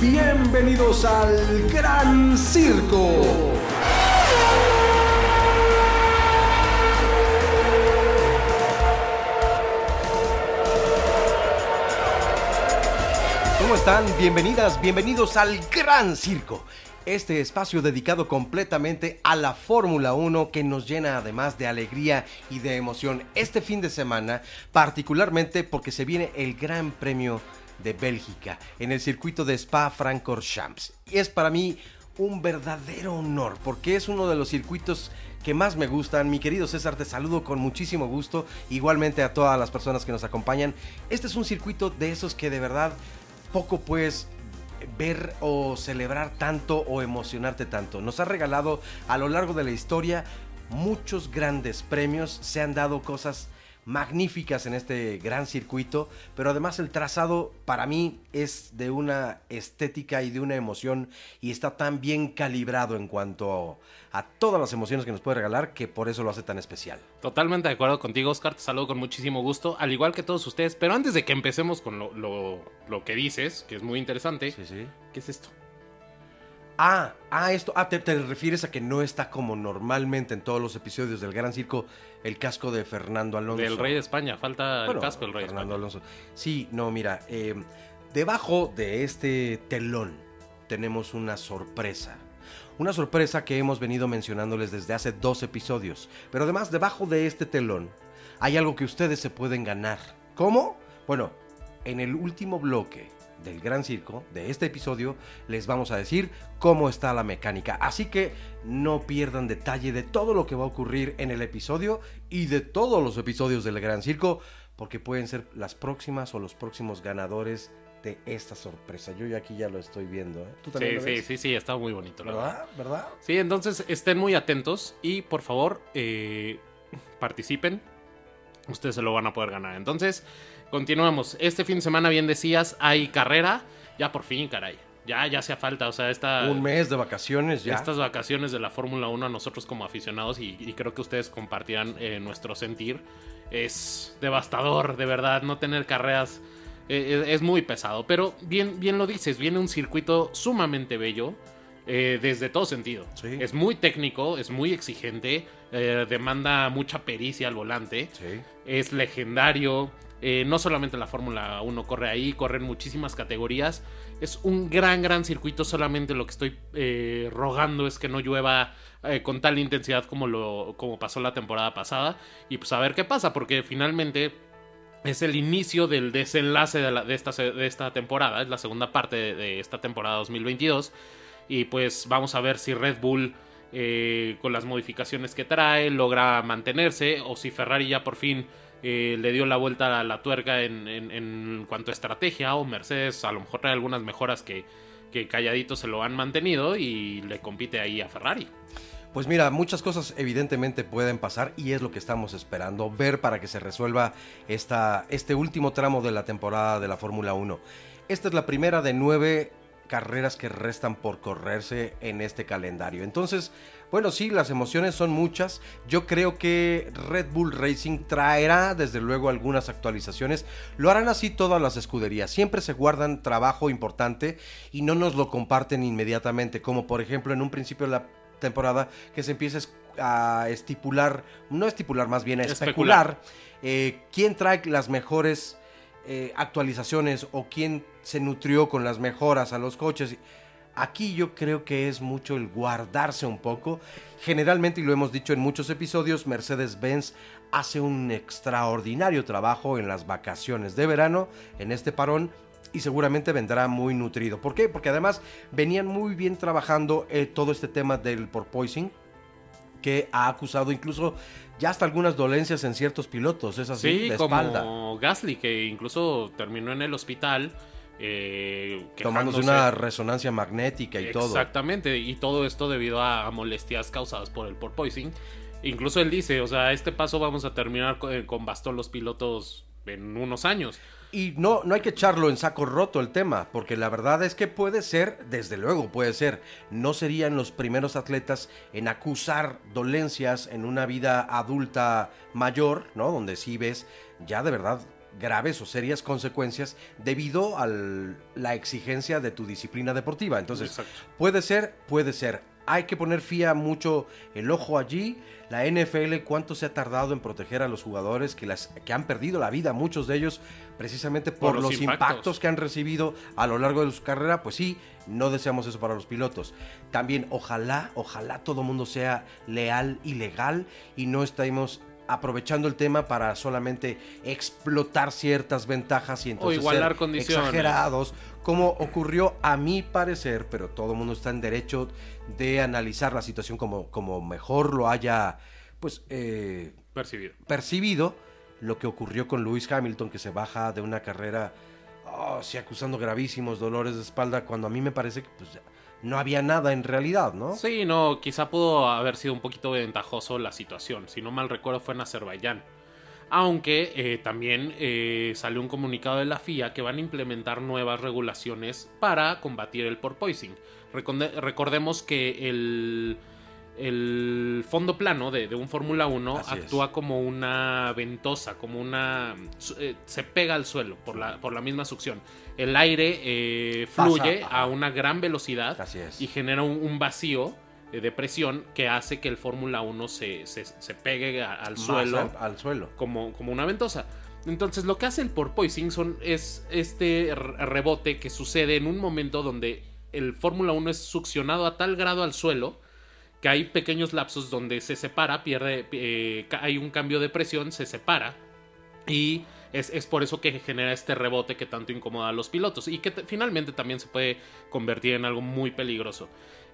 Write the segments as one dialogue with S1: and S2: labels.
S1: Bienvenidos al Gran Circo. ¿Cómo están? Bienvenidas, bienvenidos al Gran Circo. Este espacio dedicado completamente a la Fórmula 1 que nos llena además de alegría y de emoción este fin de semana, particularmente porque se viene el Gran Premio de Bélgica en el circuito de Spa-Francorchamps. Y es para mí un verdadero honor porque es uno de los circuitos que más me gustan. Mi querido César, te saludo con muchísimo gusto, igualmente a todas las personas que nos acompañan. Este es un circuito de esos que de verdad poco puedes ver o celebrar tanto o emocionarte tanto. Nos ha regalado a lo largo de la historia muchos grandes premios, se han dado cosas magníficas en este gran circuito, pero además el trazado para mí es de una estética y de una emoción y está tan bien calibrado en cuanto a, todas las emociones que nos puede regalar que por eso lo hace tan especial.
S2: Totalmente de acuerdo contigo, Oscar, te saludo con muchísimo gusto, al igual que todos ustedes, pero antes de que empecemos con lo, lo, que dices, que es muy interesante,
S1: sí, sí.
S2: ¿qué es esto?
S1: Ah, ah, esto. Ah, te, refieres a que no está como normalmente en todos los episodios del Gran Circo el casco de Fernando Alonso.
S2: Del Rey de España, falta el casco del Rey
S1: Fernando Alonso. Sí, no, mira, eh, debajo de este telón tenemos una sorpresa. Una sorpresa que hemos venido mencionándoles desde hace dos episodios. Pero además, debajo de este telón hay algo que ustedes se pueden ganar. ¿Cómo? Bueno, en el último bloque del Gran Circo, de este episodio, les vamos a decir cómo está la mecánica. Así que no pierdan detalle de todo lo que va a ocurrir en el episodio y de todos los episodios del Gran Circo, porque pueden ser las próximas o los próximos ganadores de esta sorpresa. Yo ya aquí ya lo estoy viendo. ¿eh?
S2: ¿Tú también sí, sí, sí, sí, está muy bonito.
S1: ¿Verdad? ¿Verdad?
S2: Sí, entonces estén muy atentos y por favor eh, participen. Ustedes se lo van a poder ganar. Entonces, Continuamos. Este fin de semana, bien decías, hay carrera. Ya por fin, caray. Ya, ya hacía falta. O sea, esta.
S1: Un mes de vacaciones ya.
S2: Estas vacaciones de la Fórmula 1 a nosotros como aficionados, y, creo que ustedes compartirán eh, nuestro sentir. Es devastador, de verdad. No tener carreras eh, eh, es muy pesado. Pero bien, bien lo dices, viene un circuito sumamente bello. desde todo sentido. Es muy técnico, es muy exigente, demanda mucha pericia al volante, es legendario, eh, no solamente la Fórmula 1 corre ahí, corren muchísimas categorías. Es un gran, gran circuito. Solamente lo que estoy eh, rogando es que no llueva eh, con tal intensidad como, lo, como pasó la temporada pasada. Y pues a ver qué pasa, porque finalmente es el inicio del desenlace de, esta, de esta, temporada. Es la segunda parte de, esta temporada 2022. Y pues vamos a ver si Red Bull. Con las modificaciones que trae, logra mantenerse o si Ferrari ya por fin eh, le dio la vuelta a la tuerca en, cuanto a estrategia o Mercedes a lo mejor trae algunas mejoras que, que calladito se lo han mantenido y le compite ahí a Ferrari.
S1: Pues mira, muchas cosas evidentemente pueden pasar y es lo que estamos esperando, ver para que se resuelva esta, este último tramo de la temporada de la Fórmula 1. Esta es la primera de nueve carreras que restan por correrse en este calendario. Entonces, bueno, sí, las emociones son muchas. Yo creo que Red Bull Racing traerá desde luego algunas actualizaciones. Lo harán así todas las escuderías. Siempre se guardan trabajo importante y no nos lo comparten inmediatamente. Como por ejemplo en un principio de la temporada que se empieza a estipular, no estipular más bien a especular, eh, quién trae las mejores eh, actualizaciones o quién se nutrió con las mejoras a los coches. Aquí yo creo que es mucho el guardarse un poco. Generalmente, y lo hemos dicho en muchos episodios, Mercedes-Benz hace un extraordinario trabajo en las vacaciones de verano, en este parón, y seguramente vendrá muy nutrido. ¿Por qué? Porque además venían muy bien trabajando eh, todo este tema del porpoising, que ha acusado incluso ya hasta algunas dolencias en ciertos pilotos, es así,
S2: sí, como Gasly, que incluso terminó en el hospital
S1: eh, Tomándose una resonancia magnética y todo.
S2: Exactamente, y todo esto debido a, molestias causadas por el porpoising. Incluso él dice, o sea, este paso vamos a terminar con, con bastón los pilotos en unos años.
S1: Y no, no hay que echarlo en saco roto el tema, porque la verdad es que puede ser, desde luego puede ser, no serían los primeros atletas en acusar dolencias en una vida adulta mayor, ¿no? Donde sí ves ya de verdad graves o serias consecuencias debido a la exigencia de tu disciplina deportiva. Entonces,
S2: Exacto.
S1: puede ser, puede ser. Hay que poner fía mucho el ojo allí. La NFL, cuánto se ha tardado en proteger a los jugadores que, las, que han perdido la vida, muchos de ellos, precisamente por,
S2: Por los
S1: los
S2: impactos.
S1: impactos que han recibido a lo largo de su carrera. Pues sí, no deseamos eso para los pilotos. También, ojalá, ojalá todo mundo sea leal y legal y no estemos aprovechando el tema para solamente explotar ciertas ventajas y entonces
S2: igualar
S1: ser
S2: condiciones.
S1: exagerados, como ocurrió a mi parecer, pero todo el mundo está en derecho de analizar la situación como, como mejor lo haya pues eh,
S2: Percibir.
S1: percibido, lo que ocurrió con Lewis Hamilton, que se baja de una carrera, oh, sí, acusando gravísimos dolores de espalda, cuando a mí me parece que pues, no había nada en realidad, ¿no?
S2: Sí, no, quizá pudo haber sido un poquito ventajoso la situación. Si no mal recuerdo fue en Azerbaiyán. Aunque eh, también eh, salió un comunicado de la FIA que van a implementar nuevas regulaciones para combatir el porpoising. Recordemos que el, el fondo plano de, de un Fórmula 1
S1: Así es.
S2: actúa como una ventosa, como una... eh, se pega al suelo por la, por la misma succión. El aire eh, fluye a una gran velocidad y genera un, un vacío eh, de presión que hace que el Fórmula 1 se, se- se pegue a- al
S1: Más
S2: suelo
S1: al, al suelo.
S2: como, como una ventosa. Entonces lo que hace el porpoising son, es este re- rebote que sucede en un momento donde el Fórmula 1 es succionado a tal grado al suelo que hay pequeños lapsos donde se separa, pierde, eh, hay un cambio de presión, se separa y es, es por eso que genera este rebote que tanto incomoda a los pilotos y que finalmente también se puede convertir en algo muy peligroso.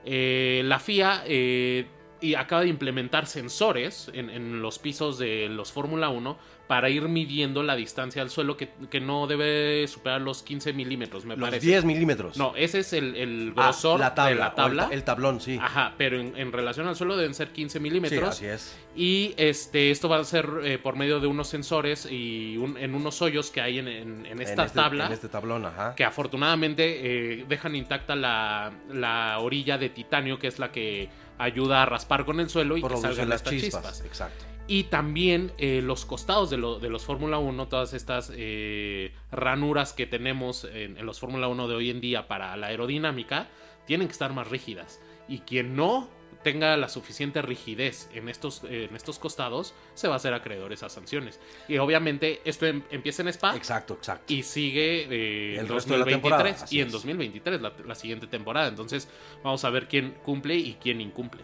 S2: Eh, la FIA eh, y acaba de implementar sensores en, en los pisos de los Fórmula 1 para ir midiendo la distancia al suelo que, que no debe superar los 15 milímetros, me
S1: Los
S2: parece.
S1: 10 milímetros.
S2: No, ese es el, el
S1: Ah,
S2: grosor
S1: la tabla,
S2: de la
S1: el
S2: tabla.
S1: ta- El, tablón, sí.
S2: Ajá, pero en, en relación al suelo deben ser 15
S1: sí,
S2: milímetros.
S1: así es.
S2: Y este, esto va a ser eh, por medio de unos sensores y un- en unos hoyos que hay en, en- en esta
S1: este,
S2: tabla.
S1: En este tablón, ajá.
S2: Que afortunadamente eh, dejan intacta la, la orilla de titanio, que es la que ayuda a raspar con el suelo y que salgan
S1: las
S2: estas
S1: chispas.
S2: chispas.
S1: Exacto.
S2: Y también eh, los costados de, lo- de los Fórmula 1, todas estas eh, ranuras que tenemos en, en los Fórmula 1 de hoy en día para la aerodinámica, tienen que estar más rígidas. Y quien no tenga la suficiente rigidez en estos, en estos costados, se va a hacer acreedor a esas sanciones. Y obviamente esto em- empieza en Spa
S1: Exacto, exacto.
S2: y sigue eh,
S1: El
S2: en
S1: resto de la
S2: 2023
S1: temporada, así
S2: y en
S1: es.
S2: 2023 la, la siguiente temporada. Entonces vamos a ver quién cumple y quién incumple.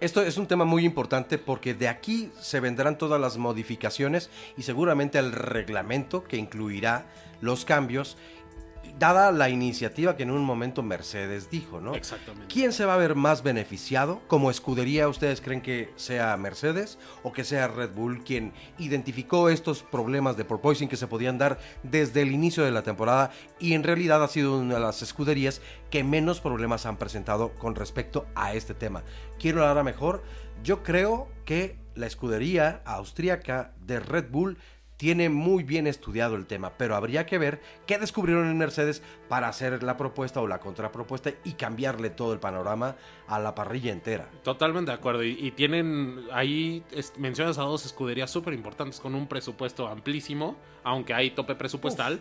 S1: Esto es un tema muy importante porque de aquí se vendrán todas las modificaciones y seguramente el reglamento que incluirá los cambios, dada la iniciativa que en un momento Mercedes dijo, ¿no?
S2: Exactamente.
S1: ¿Quién se va a ver más beneficiado? ¿Como escudería ustedes creen que sea Mercedes o que sea Red Bull quien identificó estos problemas de porpoising que se podían dar desde el inicio de la temporada y en realidad ha sido una de las escuderías que menos problemas han presentado con respecto a este tema? Quiero hablar mejor. Yo creo que la escudería austríaca de Red Bull tiene muy bien estudiado el tema, pero habría que ver qué descubrieron en Mercedes para hacer la propuesta o la contrapropuesta y cambiarle todo el panorama a la parrilla entera.
S2: Totalmente de acuerdo. Y, y tienen ahí es- mencionas a dos escuderías súper importantes con un presupuesto amplísimo, aunque hay tope presupuestal,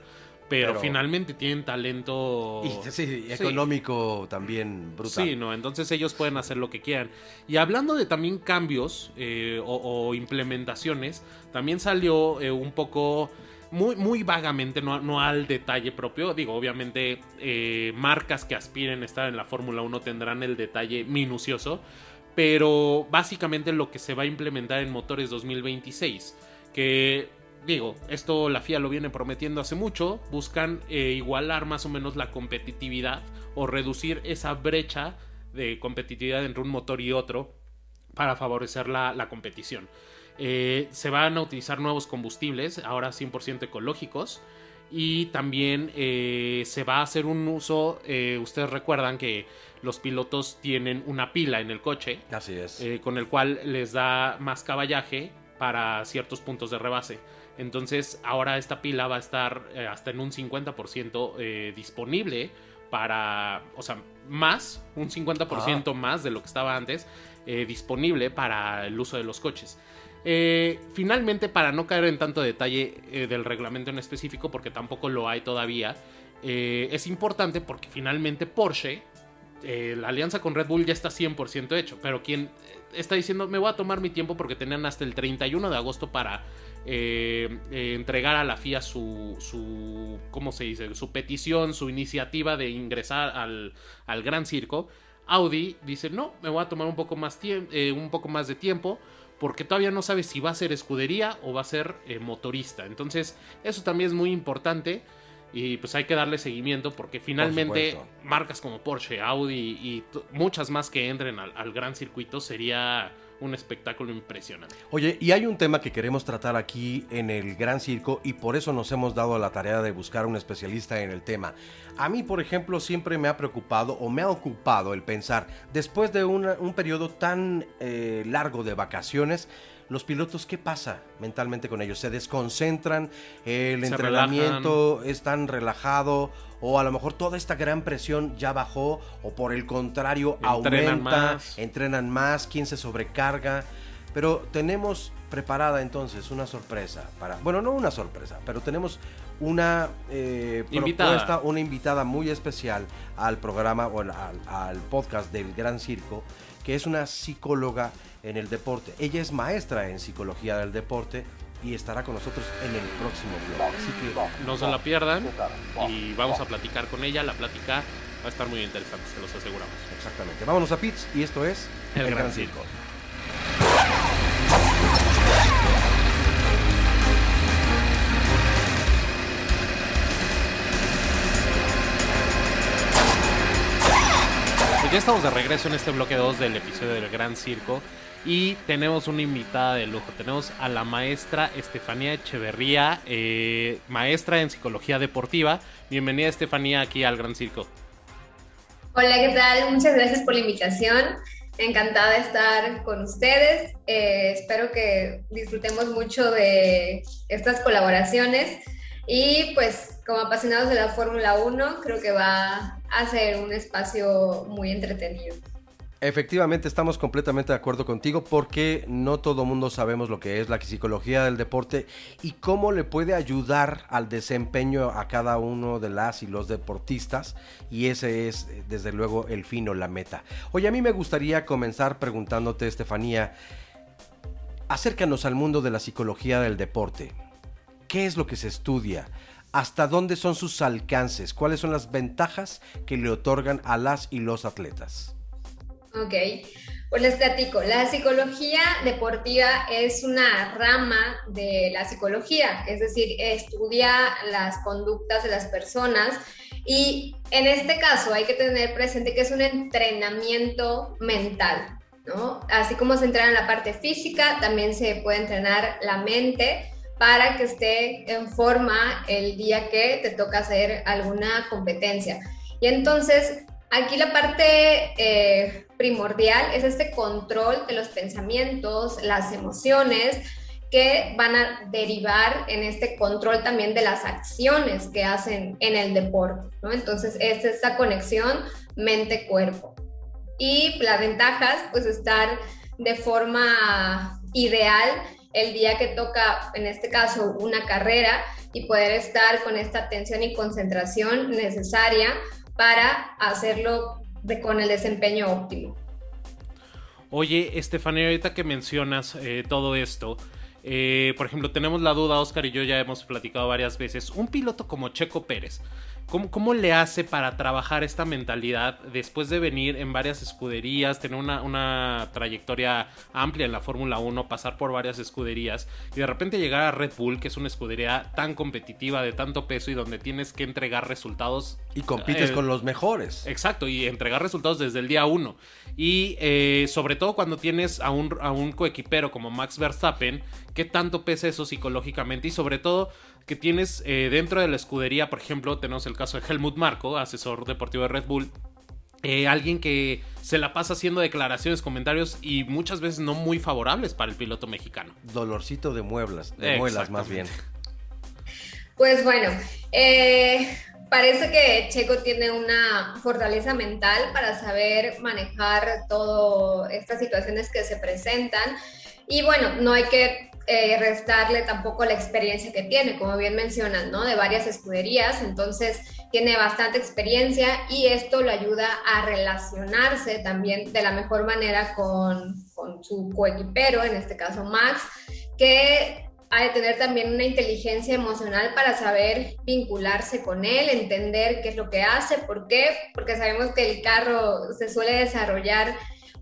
S2: pero,
S1: pero-
S2: finalmente tienen talento.
S1: Y sí, económico también brutal.
S2: Sí, no, entonces ellos pueden hacer lo que quieran. Y hablando de también cambios eh, o, o implementaciones, también salió eh, un poco, muy, muy vagamente, no, no al detalle propio. Digo, obviamente eh, marcas que aspiren a estar en la Fórmula 1 tendrán el detalle minucioso, pero básicamente lo que se va a implementar en motores 2026, que digo, esto la FIA lo viene prometiendo hace mucho, buscan eh, igualar más o menos la competitividad o reducir esa brecha de competitividad entre un motor y otro para favorecer la, la competición. Eh, se van a utilizar nuevos combustibles, ahora 100% ecológicos, y también eh, se va a hacer un uso, ustedes recuerdan que los pilotos tienen una pila en el coche,
S1: Así es.
S2: con el cual les da más caballaje para ciertos puntos de rebase. Entonces ahora esta pila va a estar eh, hasta en un 50% eh, disponible para, o sea, más, un 50% más de lo que estaba antes, eh, disponible para el uso de los coches. Finalmente, para no caer en tanto detalle del reglamento en específico, porque tampoco lo hay todavía, es importante porque finalmente Porsche, la alianza con Red Bull ya está 100% hecho, pero quien está diciendo, me voy a tomar mi tiempo porque tenían hasta el 31 de agosto para entregar a la FIA su, su, ¿cómo se dice? Su petición, su iniciativa de ingresar al, al Gran Circo. Audi dice, no, me voy a tomar un poco más, un poco más de tiempo porque todavía no sabe si va a ser escudería o va a ser eh, motorista. Entonces, eso también es muy importante y pues hay que darle seguimiento porque finalmente marcas como Porsche, Audi y muchas más que entren al gran circuito sería un espectáculo impresionante.
S1: Oye, y hay un tema que queremos tratar aquí en el Gran Circo y por eso nos hemos dado la tarea de buscar un especialista en el tema. A mí, por ejemplo, siempre me ha preocupado o me ha ocupado el pensar, después de un periodo tan eh, largo de vacaciones, los pilotos, ¿qué pasa mentalmente con ellos? ¿Se desconcentran? ¿El entrenamiento es tan relajado? ¿O a lo mejor toda esta gran presión ya bajó? ¿O por el contrario entrenan aumenta? Más. ¿Entrenan más? ¿Quién se sobrecarga? Pero tenemos preparada entonces una sorpresa para... Bueno, no una sorpresa, pero tenemos una eh, propuesta, una invitada muy especial al programa o al, al podcast del Gran Circo, que es una psicóloga en el deporte. Ella es maestra en psicología del deporte y estará con nosotros en el próximo blog. Así que
S2: no se la pierdan y vamos a platicar con ella. La plática va a estar muy interesante, se los aseguramos.
S1: Exactamente. Vámonos a Pits y esto es
S2: El, Gran, Circo. Ya estamos de regreso en este bloque 2 del episodio del Gran Circo y tenemos una invitada de lujo. Tenemos a la maestra Estefanía Echeverría, eh, maestra en psicología deportiva. Bienvenida Estefanía aquí al Gran Circo.
S3: Hola, ¿qué tal? Muchas gracias por la invitación. Encantada de estar con ustedes. Eh, espero que disfrutemos mucho de estas colaboraciones. Y pues como apasionados de la Fórmula 1, creo que va a ser un espacio muy entretenido.
S1: Efectivamente, estamos completamente de acuerdo contigo porque no todo mundo sabemos lo que es la psicología del deporte y cómo le puede ayudar al desempeño a cada uno de las y los deportistas y ese es desde luego el fin o la meta. Oye, a mí me gustaría comenzar preguntándote, Estefanía, acércanos al mundo de la psicología del deporte. ¿Qué es lo que se estudia? ¿Hasta dónde son sus alcances? ¿Cuáles son las ventajas que le otorgan a las y los atletas?
S3: Ok, pues les platico. La psicología deportiva es una rama de la psicología, es decir, estudia las conductas de las personas y en este caso hay que tener presente que es un entrenamiento mental, ¿no? Así como se entrena en la parte física, también se puede entrenar la mente para que esté en forma el día que te toca hacer alguna competencia. Y entonces Aquí la parte eh, primordial es este control de los pensamientos, las emociones que van a derivar en este control también de las acciones que hacen en el deporte, ¿no? Entonces es esta conexión mente-cuerpo. Y las ventajas, pues estar de forma ideal el día que toca, en este caso, una carrera y poder estar con esta atención y concentración necesaria para hacerlo con el desempeño óptimo.
S2: Oye, Estefanía, ahorita que mencionas eh, todo esto, eh, por ejemplo, tenemos la duda, Oscar y yo ya hemos platicado varias veces, un piloto como Checo Pérez, ¿Cómo, le hace para trabajar esta mentalidad después de venir en varias escuderías, tener una, trayectoria amplia en la Fórmula 1, pasar por varias escuderías y de repente llegar a Red Bull, que es una escudería tan competitiva, de tanto peso y donde tienes que entregar resultados?
S1: Y compites eh, con los mejores.
S2: Exacto, y entregar resultados desde el día uno. Y eh, sobre todo cuando tienes a un, a un coequipero como Max Verstappen, ¿qué tanto pesa eso psicológicamente? Y sobre todo que tienes eh, dentro de la escudería, por ejemplo, tenemos el caso de Helmut Marco, asesor deportivo de Red Bull. Eh, alguien que se la pasa haciendo declaraciones, comentarios y muchas veces no muy favorables para el piloto mexicano.
S1: Dolorcito de mueblas, de muelas más bien.
S3: Pues bueno, eh, parece que Checo tiene una fortaleza mental para saber manejar todas estas situaciones que se presentan Y bueno, no hay que eh, restarle tampoco la experiencia que tiene, como bien mencionan, ¿no? De varias escuderías, entonces tiene bastante experiencia y esto lo ayuda a relacionarse también de la mejor manera con, con su coequipero, en este caso Max, que ha de tener también una inteligencia emocional para saber vincularse con él, entender qué es lo que hace, por qué, porque sabemos que el carro se suele desarrollar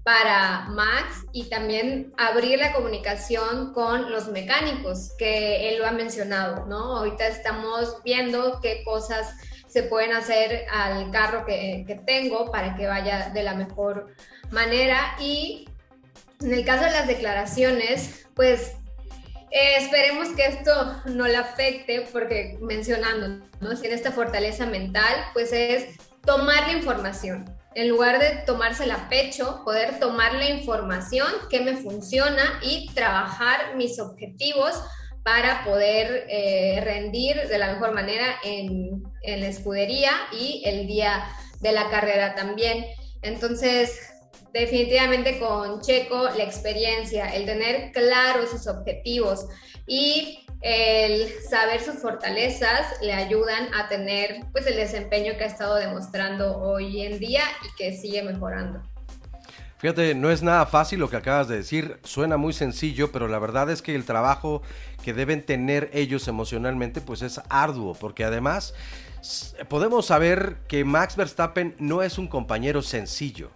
S3: para Max y también abrir la comunicación con los mecánicos, que él lo ha mencionado, ¿no? Ahorita estamos viendo qué cosas se pueden hacer al carro que, que tengo para que vaya de la mejor manera y en el caso de las declaraciones, pues eh, esperemos que esto no le afecte, porque mencionando, ¿no? Si en esta fortaleza mental, pues es tomar la información. En lugar de tomársela a pecho, poder tomar la información que me funciona y trabajar mis objetivos para poder eh, rendir de la mejor manera en, en la escudería y el día de la carrera también. Entonces, definitivamente con Checo la experiencia, el tener claros sus objetivos y el saber sus fortalezas le ayudan a tener pues el desempeño que ha estado demostrando hoy en día y que sigue mejorando.
S1: Fíjate, no es nada fácil lo que acabas de decir, suena muy sencillo, pero la verdad es que el trabajo que deben tener ellos emocionalmente pues es arduo, porque además podemos saber que Max Verstappen no es un compañero sencillo.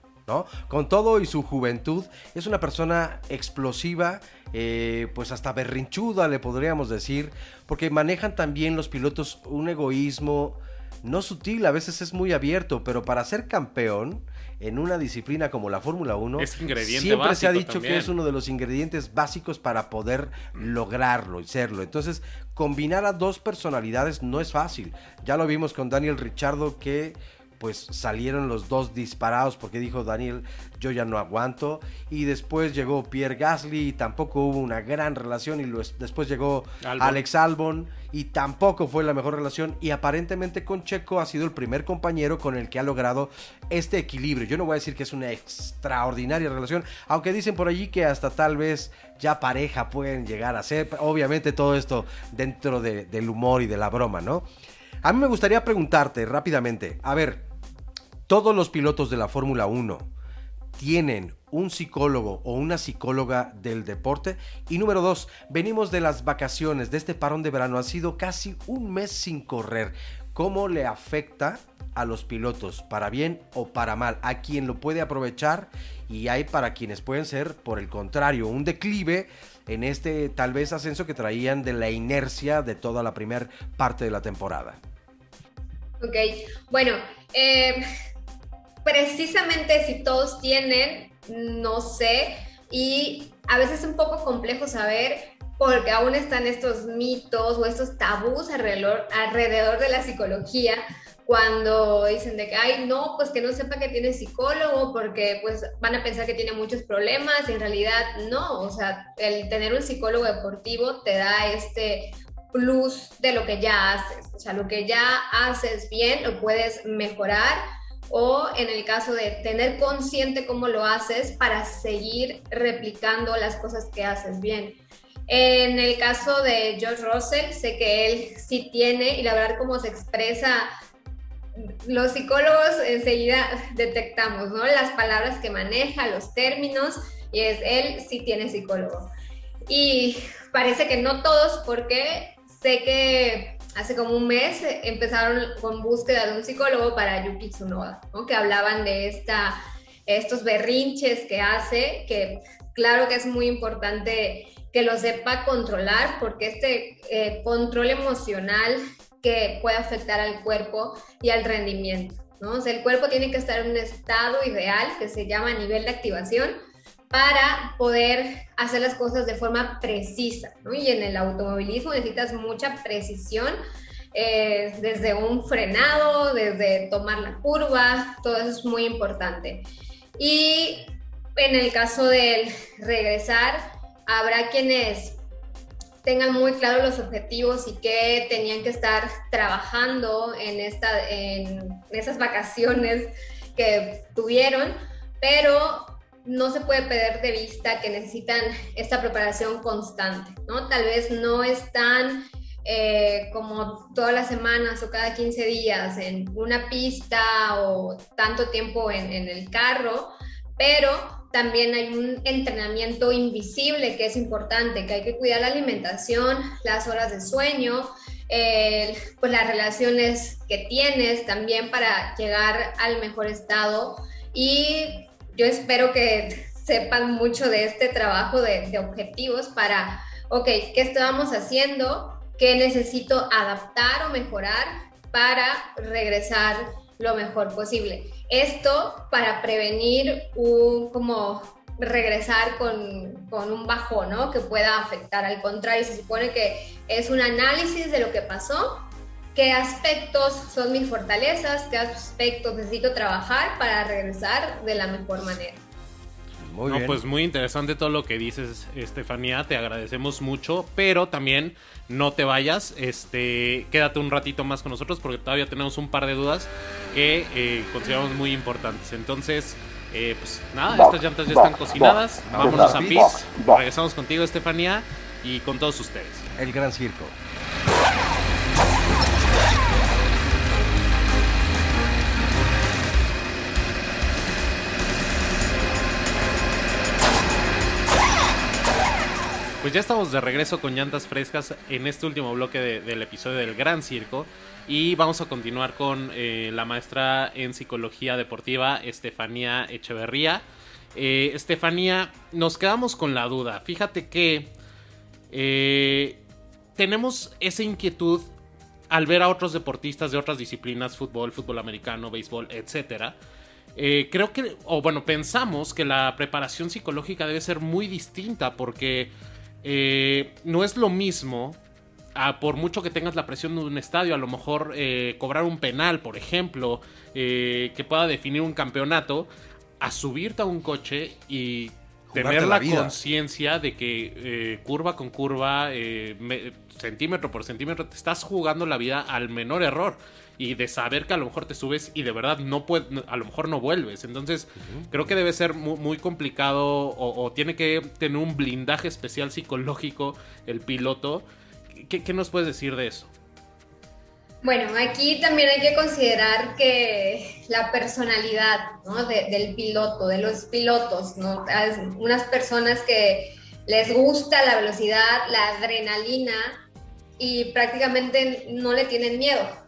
S1: Con todo y su juventud, es una persona explosiva, eh, pues hasta berrinchuda le podríamos decir, porque manejan también los pilotos un egoísmo no sutil, a veces es muy abierto, pero para ser campeón en una disciplina como la Fórmula 1, siempre se ha dicho que es uno de los ingredientes básicos para poder lograrlo y serlo. Entonces, combinar a dos personalidades no es fácil. Ya lo vimos con Daniel Richardo que pues salieron los dos disparados porque dijo Daniel, yo ya no aguanto. Y después llegó Pierre Gasly y tampoco hubo una gran relación. Y después llegó Alex Albon y tampoco fue la mejor relación. Y aparentemente con Checo ha sido el primer compañero con el que ha logrado este equilibrio. Yo no voy a decir que es una extraordinaria relación, aunque dicen por allí que hasta tal vez ya pareja pueden llegar a ser. Obviamente todo esto dentro del humor y de la broma, ¿no? A mí me gustaría preguntarte rápidamente, a ver, todos los pilotos de la Fórmula 1 tienen un psicólogo o una psicóloga del deporte. Y número dos, venimos de las vacaciones, de este parón de verano. Ha sido casi un mes sin correr. ¿Cómo le afecta a los pilotos, para bien o para mal? A quien lo puede aprovechar y hay para quienes pueden ser, por el contrario, un declive en este tal vez ascenso que traían de la inercia de toda la primera parte de la temporada.
S3: Ok, bueno, eh, precisamente si todos tienen, no sé, y a veces es un poco complejo saber porque aún están estos mitos o estos tabús alrededor, alrededor de la psicología cuando dicen de que, ay, no, pues que no sepa que tiene psicólogo porque pues van a pensar que tiene muchos problemas y en realidad no, o sea, el tener un psicólogo deportivo te da este plus de lo que ya haces, o sea, lo que ya haces bien lo puedes mejorar o en el caso de tener consciente cómo lo haces para seguir replicando las cosas que haces bien. En el caso de George Russell, sé que él sí tiene y la verdad como se expresa, los psicólogos enseguida detectamos, ¿no? Las palabras que maneja, los términos, y es él sí tiene psicólogo. Y parece que no todos, porque sé que hace como un mes eh, empezaron con búsqueda de un psicólogo para Yuki Tsunoda, que hablaban de esta, estos berrinches que hace, que claro que es muy importante que lo sepa controlar, porque este eh, control emocional que puede afectar al cuerpo y al rendimiento. ¿no? El cuerpo tiene que estar en un estado ideal que se llama nivel de activación para poder hacer las cosas de forma precisa. Y en el automovilismo necesitas mucha precisión, eh, desde un frenado, desde tomar la curva, todo eso es muy importante. Y en el caso del regresar, habrá quienes tengan muy claros los objetivos y que tenían que estar trabajando en, esta, en esas vacaciones que tuvieron, pero no se puede perder de vista que necesitan esta preparación constante, ¿no? Tal vez no están eh, como todas las semanas o cada 15 días en una pista o tanto tiempo en, el carro, pero también hay un entrenamiento invisible que es importante, que hay que cuidar la alimentación, las horas de sueño, pues las relaciones que tienes también para llegar al mejor estado y yo espero que sepan mucho de este trabajo de, objetivos para, ok, ¿qué estábamos haciendo? ¿Qué necesito adaptar o mejorar para regresar lo mejor posible? Esto para prevenir un como regresar con, con, un bajón, ¿no? Que pueda afectar. Al contrario, se supone que es un análisis de lo que pasó qué aspectos son mis fortalezas, qué aspectos necesito trabajar para regresar de la mejor manera.
S2: Muy no, pues muy interesante todo lo que dices, Estefanía, te agradecemos mucho, pero también no te vayas, este, quédate un ratito más con nosotros porque todavía tenemos un par de dudas que eh, consideramos muy importantes. Entonces, eh, pues nada, estas llantas ya están cocinadas, vámonos a PIS, regresamos contigo, Estefanía, y con todos ustedes.
S1: El gran circo.
S2: Pues ya estamos de regreso con llantas frescas en este último bloque del episodio del Gran Circo y vamos a continuar con eh, la maestra en psicología deportiva Estefanía Echeverría. Eh, Estefanía, nos quedamos con la duda. Fíjate que eh, tenemos esa inquietud al ver a otros deportistas de otras disciplinas, fútbol, fútbol americano, béisbol, etcétera. creo que, o bueno, pensamos que la preparación psicológica debe ser muy distinta porque eh, no es lo mismo, por mucho que tengas la presión de un estadio, a lo mejor eh, cobrar un penal, por ejemplo, eh, que pueda definir un campeonato, a subirte a un coche y tener la, conciencia de que curva con curva, centímetro por centímetro, te estás jugando la vida al menor error y de saber que a lo mejor te subes y de verdad no puedes, a lo mejor no vuelves. Entonces, creo que debe ser muy, complicado o, tiene que tener un blindaje especial psicológico el piloto. ¿Qué, nos puedes decir de eso?
S3: Bueno, aquí también hay que considerar que la personalidad del piloto, de los pilotos, ¿no? unas personas que les gusta la velocidad, la adrenalina y prácticamente no le tienen miedo.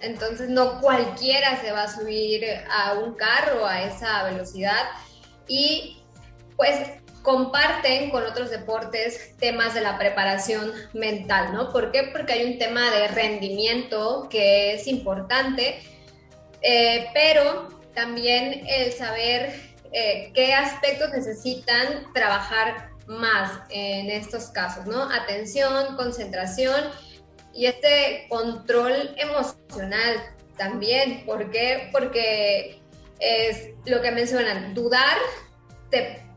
S3: Entonces no cualquiera se va a subir a un carro a esa velocidad y pues comparten con otros deportes temas de la preparación mental, ¿no? ¿Por qué? Porque hay un tema de rendimiento que es importante, eh, pero también el saber eh, qué aspectos necesitan trabajar más en estos casos, ¿no? Atención, concentración y este control emocional también. ¿Por qué? Porque es lo que mencionan, dudar,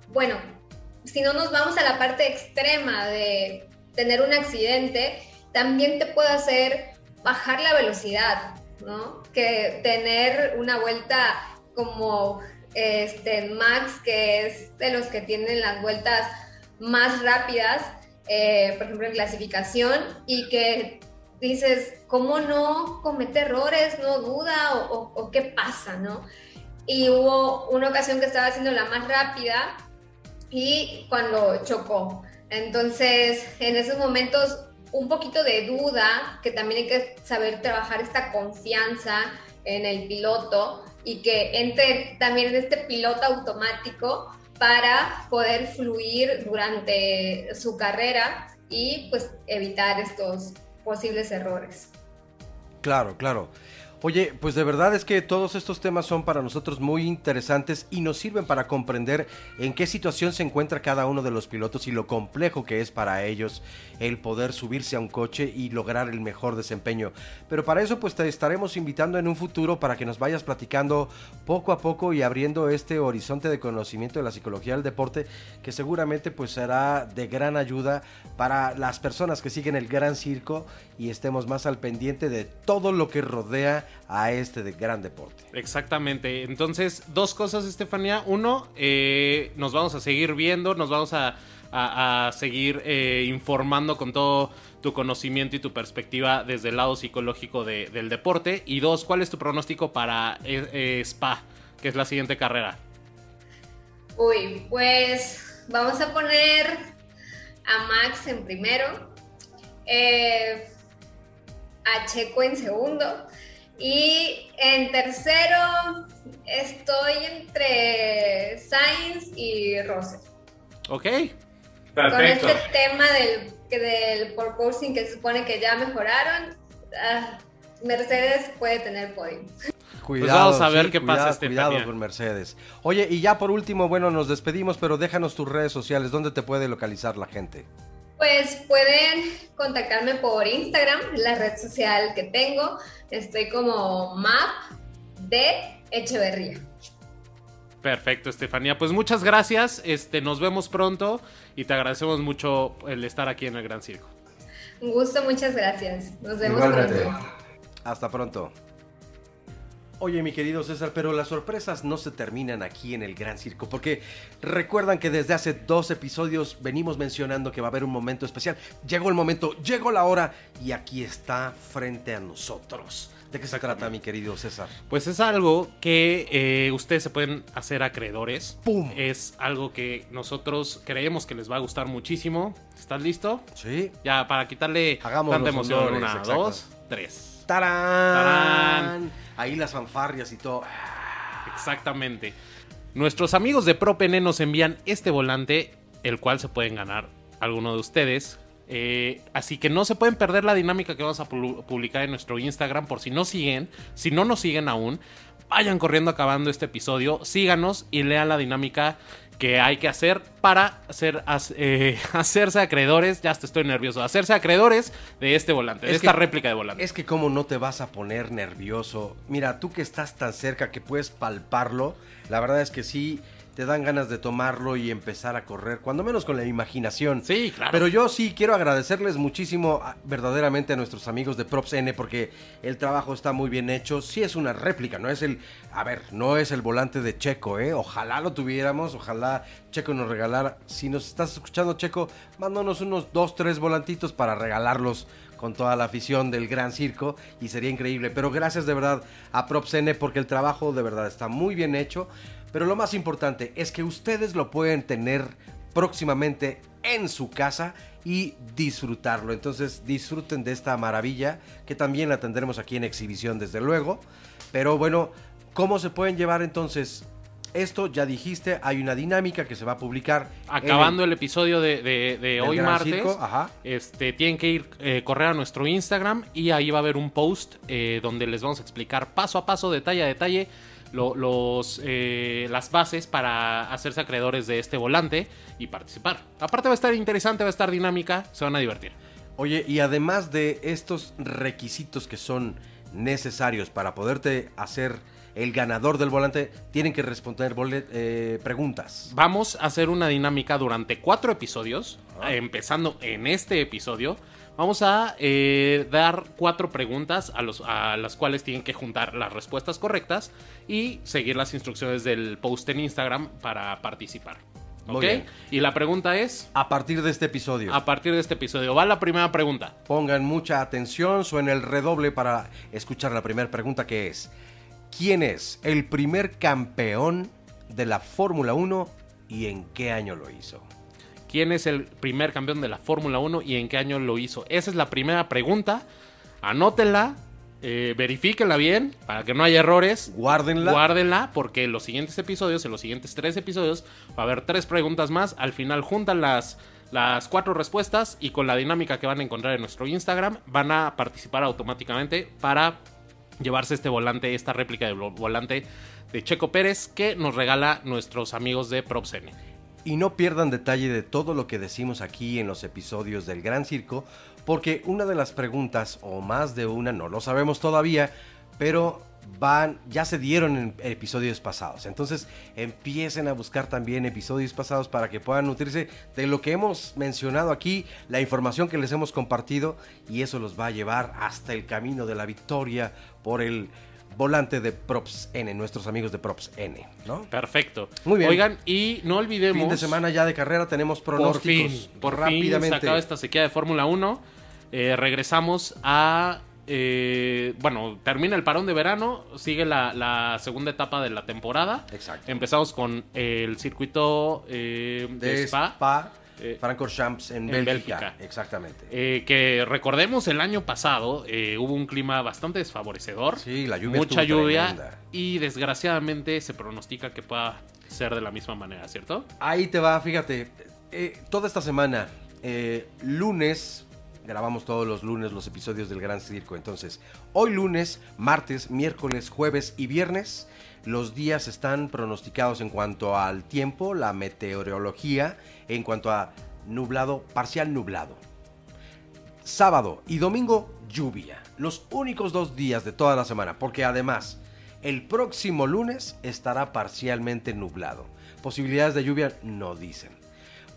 S3: bueno, si no nos vamos a la parte extrema de tener un accidente, también te puede hacer bajar la velocidad, ¿no? Que tener una vuelta como este Max, que es de los que tienen las vueltas más rápidas, eh, por ejemplo, en clasificación, y que dices, ¿cómo no comete errores, no duda o, qué pasa, no? Y hubo una ocasión que estaba haciendo la más rápida y cuando chocó. Entonces, en esos momentos, un poquito de duda, que también hay que saber trabajar esta confianza en el piloto y que entre también en este piloto automático para poder fluir durante su carrera y pues evitar estos posibles errores.
S1: Claro, claro. Oye, pues de verdad es que todos estos temas son para nosotros muy interesantes y nos sirven para comprender en qué situación se encuentra cada uno de los pilotos y lo complejo que es para ellos el poder subirse a un coche y lograr el mejor desempeño. Pero para eso pues te estaremos invitando en un futuro para que nos vayas platicando poco a poco y abriendo este horizonte de conocimiento de la psicología del deporte que seguramente pues será de gran ayuda para las personas que siguen el gran circo y estemos más al pendiente de todo lo que rodea a este de gran deporte.
S2: Exactamente. Entonces, dos cosas, Estefanía. Uno, eh, nos vamos a seguir viendo, nos vamos a, a- a seguir eh, informando con todo tu conocimiento y tu perspectiva desde el lado psicológico de- del deporte. Y dos, ¿cuál es tu pronóstico para eh, eh, Spa, que es la siguiente carrera?
S3: Uy, pues vamos a poner a Max en primero, eh, a Checo en segundo y en tercero estoy entre Sainz y Russell.
S2: ¿Ok?
S3: Con
S4: Perfecto.
S3: este tema del, que del porpoising que se supone que ya mejoraron, ah, Mercedes puede tener podio.
S1: Cuidado,
S2: vamos a ver
S1: sí,
S2: qué
S1: cuidado,
S2: pasa, Estefanía.
S1: Cuidado con Mercedes. Oye, y ya por último, bueno, nos despedimos, pero déjanos tus redes sociales, ¿dónde te puede localizar la gente?
S3: Pues pueden contactarme por Instagram, la red social que tengo. Estoy como map de Echeverría.
S2: Perfecto, Estefanía. Pues muchas gracias. Este, nos vemos pronto y te agradecemos mucho el estar aquí en el Gran Circo.
S3: Un gusto, muchas gracias. Nos vemos
S1: Igualmente.
S3: pronto.
S1: Hasta pronto. Oye, mi querido César, pero las sorpresas no se terminan aquí en el Gran Circo, porque recuerdan que desde hace dos episodios venimos mencionando que va a haber un momento especial. Llegó el momento, llegó la hora, y aquí está frente a nosotros. ¿De qué se trata, mi querido César?
S2: Pues es algo que eh, ustedes se pueden hacer acreedores.
S1: ¡Pum!
S2: Es algo que nosotros creemos que les va a gustar muchísimo. ¿Estás listo?
S1: Sí.
S2: Ya, para quitarle
S1: Hagamos
S2: tanta emoción.
S1: honores,
S2: Una,
S1: exacto.
S2: dos, tres.
S1: ¡Tarán!
S2: ¡Tarán!
S1: Ahí las fanfarrias y todo.
S2: Exactamente. Nuestros amigos de ProPN nos envían este volante, el cual se pueden ganar alguno de ustedes. Eh, así que no se pueden perder la dinámica que vamos a pu- publicar en nuestro Instagram por si no siguen, si no nos siguen aún, vayan corriendo acabando este episodio, síganos y lean la dinámica que hay que hacer para hacer, eh, hacerse acreedores, ya estoy nervioso, hacerse acreedores de este volante, de
S1: Es
S2: esta réplica de volante.
S1: Es que cómo no te vas a poner nervioso. Mira, tú que estás tan cerca que puedes palparlo, la verdad es que sí te dan ganas de tomarlo y empezar a correr, cuando menos con la imaginación.
S2: Sí, claro.
S1: Pero yo sí quiero agradecerles muchísimo a- verdaderamente a nuestros amigos de Props N porque el trabajo está muy bien hecho. Sí es una réplica, no es el, a ver, no es el volante de Checo, ¿eh? Ojalá lo tuviéramos, ojalá Checo nos regalara. Si nos estás escuchando, Checo, mándanos unos dos, tres volantitos para regalarlos con toda la afición del Gran Circo y sería increíble. Pero gracias de verdad a Props N porque el trabajo de verdad está muy bien hecho. Pero lo más importante es que ustedes lo pueden tener próximamente en su casa y disfrutarlo. Entonces disfruten de esta maravilla que también la tendremos aquí en exhibición desde luego. Pero bueno, ¿cómo se pueden llevar entonces? Esto ya dijiste, hay una dinámica que se va a publicar.
S2: Acabando el, episodio de, de- de
S1: del
S2: hoy martes,
S1: ajá.
S2: este, tienen que ir eh, correr a nuestro Instagram y ahí va a haber un post eh, donde les vamos a explicar paso a paso, detalle a detalle, lo- los, eh, las bases para hacerse acreedores de este volante y participar. Aparte va a estar interesante, va a estar dinámica, se van a divertir.
S1: Oye, y además de estos requisitos que son necesarios para poderte hacer el ganador del volante, tienen que responder bolet- eh, preguntas.
S2: Vamos a hacer una dinámica durante cuatro episodios,
S1: Ah.
S2: empezando en este episodio. Vamos a eh, dar cuatro preguntas a, los, a las cuales tienen que juntar las respuestas correctas y seguir las instrucciones del post en Instagram para participar.
S1: Muy
S2: ¿Ok?
S1: bien.
S2: Y la pregunta es,
S1: A partir de este episodio,
S2: a partir de este episodio, va la primera pregunta.
S1: pongan mucha atención, suena el redoble para escuchar la primera pregunta que es, ¿quién es el primer campeón de la Fórmula 1 y en qué año lo hizo?
S2: ¿Quién es el primer campeón de la Fórmula 1 y en qué año lo hizo? Esa es la primera pregunta. Anótenla, eh, verifíquenla bien para que no haya errores.
S1: Guárdenla.
S2: Guárdenla porque en los siguientes episodios, en los siguientes tres episodios, va a haber tres preguntas más. Al final juntan las, las cuatro respuestas y con la dinámica que van a encontrar en nuestro Instagram van a participar automáticamente para llevarse este volante, esta réplica vo- volante de Checo Pérez que nos regala nuestros amigos de PropSene.
S1: Y no pierdan detalle de todo lo que decimos aquí en los episodios del Gran Circo, porque una de las preguntas, o más de una, no lo sabemos todavía, pero van, ya se dieron en episodios pasados. Entonces empiecen a buscar también episodios pasados para que puedan nutrirse de lo que hemos mencionado aquí, la información que les hemos compartido y eso los va a llevar hasta el camino de la victoria por el volante de Props N, nuestros amigos de Props N, ¿no?
S2: Perfecto.
S1: Muy bien.
S2: Oigan, y no olvidemos.
S1: Fin de semana ya de carrera tenemos pronósticos.
S2: Por fin, por
S1: rápidamente.
S2: fin se acaba esta sequía de Fórmula 1. Eh, regresamos a. eh, bueno, termina el parón de verano, sigue la, la segunda etapa de la temporada.
S1: Exacto.
S2: Empezamos con el circuito eh, de,
S1: de
S2: Spa.
S1: Spa,
S2: Eh,
S1: Francorchamps en,
S2: en
S1: Bélgica.
S2: Bélgica.
S1: Exactamente.
S2: eh, que recordemos el año pasado eh, hubo un clima bastante desfavorecedor.
S1: Sí, la lluvia
S2: mucha lluvia
S1: tremenda.
S2: y desgraciadamente se pronostica que pueda ser de la misma manera, ¿cierto?
S1: Ahí te va, fíjate. toda esta semana, lunes, grabamos todos los lunes los episodios del Gran Circo. Entonces, hoy lunes, martes, miércoles, jueves y viernes, los días están pronosticados en cuanto al tiempo, la meteorología, en cuanto a nublado, parcial nublado. Sábado y domingo, lluvia. Los únicos dos días de toda la semana, porque además, el próximo lunes estará parcialmente nublado. Posibilidades de lluvia no dicen.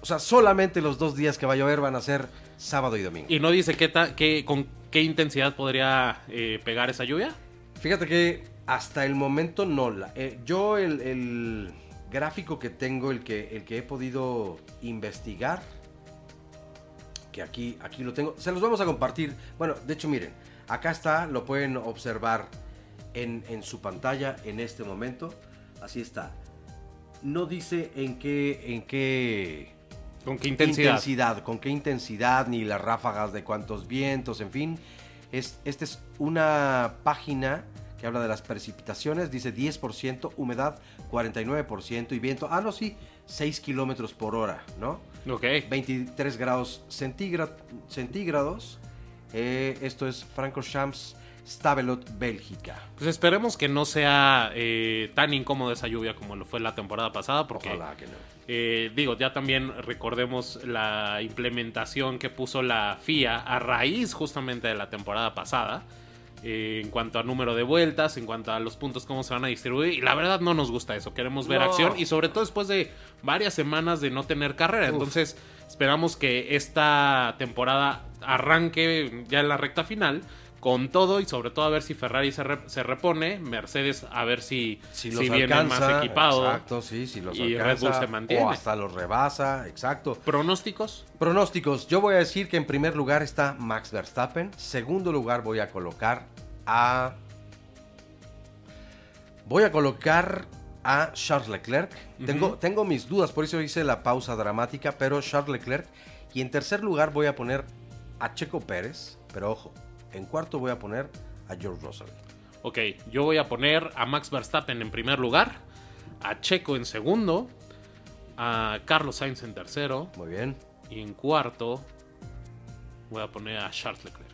S1: O sea, solamente los dos días que va a llover van a ser sábado y domingo.
S2: Y no dice qué ta- qué- con qué intensidad podría eh, pegar esa lluvia.
S1: Fíjate que hasta el momento no la. eh, yo el, el gráfico que tengo, el que, el que he podido investigar, que aquí, aquí lo tengo, se los vamos a compartir. Bueno, de hecho miren, acá está, lo pueden observar en, en su pantalla en este momento. Así está. No dice en qué, en qué
S2: ¿Con qué intensidad?
S1: intensidad, con qué intensidad, ni las ráfagas de cuántos vientos, en fin. Es, esta es una página que habla de las precipitaciones, dice 10%, humedad 49% y viento, ah, no, sí, 6 kilómetros por hora, ¿no?
S2: Ok.
S1: 23 grados centígra- centígrados. Eh, esto es Francorchamps, Stavelot, Bélgica.
S2: Pues esperemos que no sea eh, tan incómoda esa lluvia como lo fue la temporada pasada, porque
S1: Ojalá que no.
S2: eh, digo, ya también recordemos la implementación que puso la FIA a raíz justamente de la temporada pasada. eh, en cuanto a número de vueltas, en cuanto a los puntos, cómo se van a distribuir. Y la verdad no nos gusta eso. Queremos ver
S1: No.
S2: acción y sobre todo después de varias semanas de no tener carrera.
S1: Uf.
S2: Entonces esperamos que esta temporada arranque ya en la recta final con todo y sobre todo a ver si Ferrari se, re- se repone, Mercedes a ver si,
S1: Si
S2: si,
S1: los alcanza,
S2: más equipado.
S1: Exacto, sí, si los
S2: y Red Bull se mantiene.
S1: O hasta los rebasa, exacto.
S2: ¿Pronósticos?
S1: Pronósticos. Yo voy a decir que en primer lugar está Max Verstappen. Segundo lugar voy a colocar a... Voy a colocar a Charles Leclerc. tengo, tengo mis dudas, por eso hice la pausa dramática, pero Charles Leclerc. Y en tercer lugar voy a poner a Checo Pérez. Pero ojo, en cuarto voy a poner a George Russell.
S2: Ok, yo voy a poner a Max Verstappen en primer lugar, a Checo en segundo, a Carlos Sainz en tercero
S1: Muy bien,
S2: y en cuarto voy a poner a Charles Leclerc.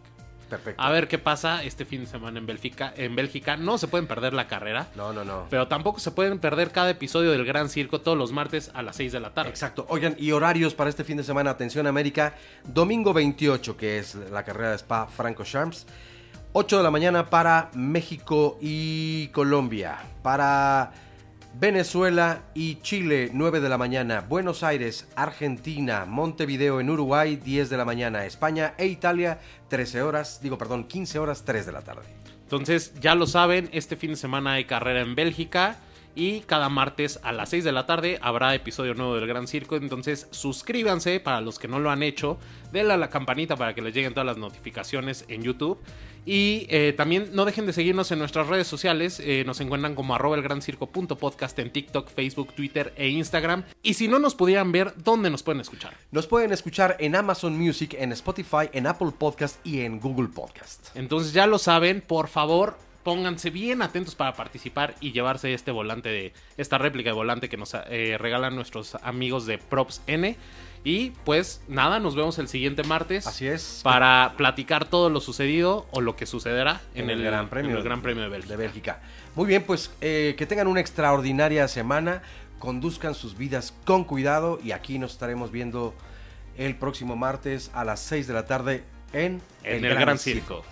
S1: Perfecto.
S2: A ver qué pasa este fin de semana en Bélgica. En Bélgica no se pueden perder la carrera,
S1: No, no, no.
S2: pero tampoco se pueden perder cada episodio del Gran Circo todos los martes a las 6 de la tarde.
S1: Exacto. Oigan, y horarios para este fin de semana. Atención América. Domingo 28, que es la carrera de Spa Franco Charms. 8 de la mañana para México y Colombia. Para Venezuela y Chile, 9 de la mañana. Buenos Aires, Argentina, Montevideo en Uruguay, 10 de la mañana. España e Italia, 13 horas, digo, perdón, 15 horas, 3 de la tarde.
S2: Entonces, ya lo saben, este fin de semana hay carrera en Bélgica y cada martes a las 6 de la tarde habrá episodio nuevo del Gran Circo. Entonces, suscríbanse para los que no lo han hecho, denle a la campanita para que les lleguen todas las notificaciones en YouTube. Y eh, también no dejen de seguirnos en nuestras redes sociales. eh, nos encuentran como arroba elgrancirco.podcast en TikTok, Facebook, Twitter e Instagram. Y si no nos pudieran ver, ¿dónde nos pueden escuchar?
S1: Nos pueden escuchar en Amazon Music, en Spotify, en Apple Podcast y en Google Podcast.
S2: Entonces ya lo saben, por favor, pónganse bien atentos para participar y llevarse este volante de esta réplica de volante que nos eh, regalan nuestros amigos de Props N. Y pues nada, nos vemos el siguiente martes
S1: Así es.
S2: para platicar todo lo sucedido o lo que sucederá en,
S1: en el, Gran Premio,
S2: en el Gran Premio de Bélgica.
S1: Bélgica. Muy bien, pues eh, que tengan una extraordinaria semana, conduzcan sus vidas con cuidado y aquí nos estaremos viendo el próximo martes a las 6 de la tarde en
S2: En el Gran Circo.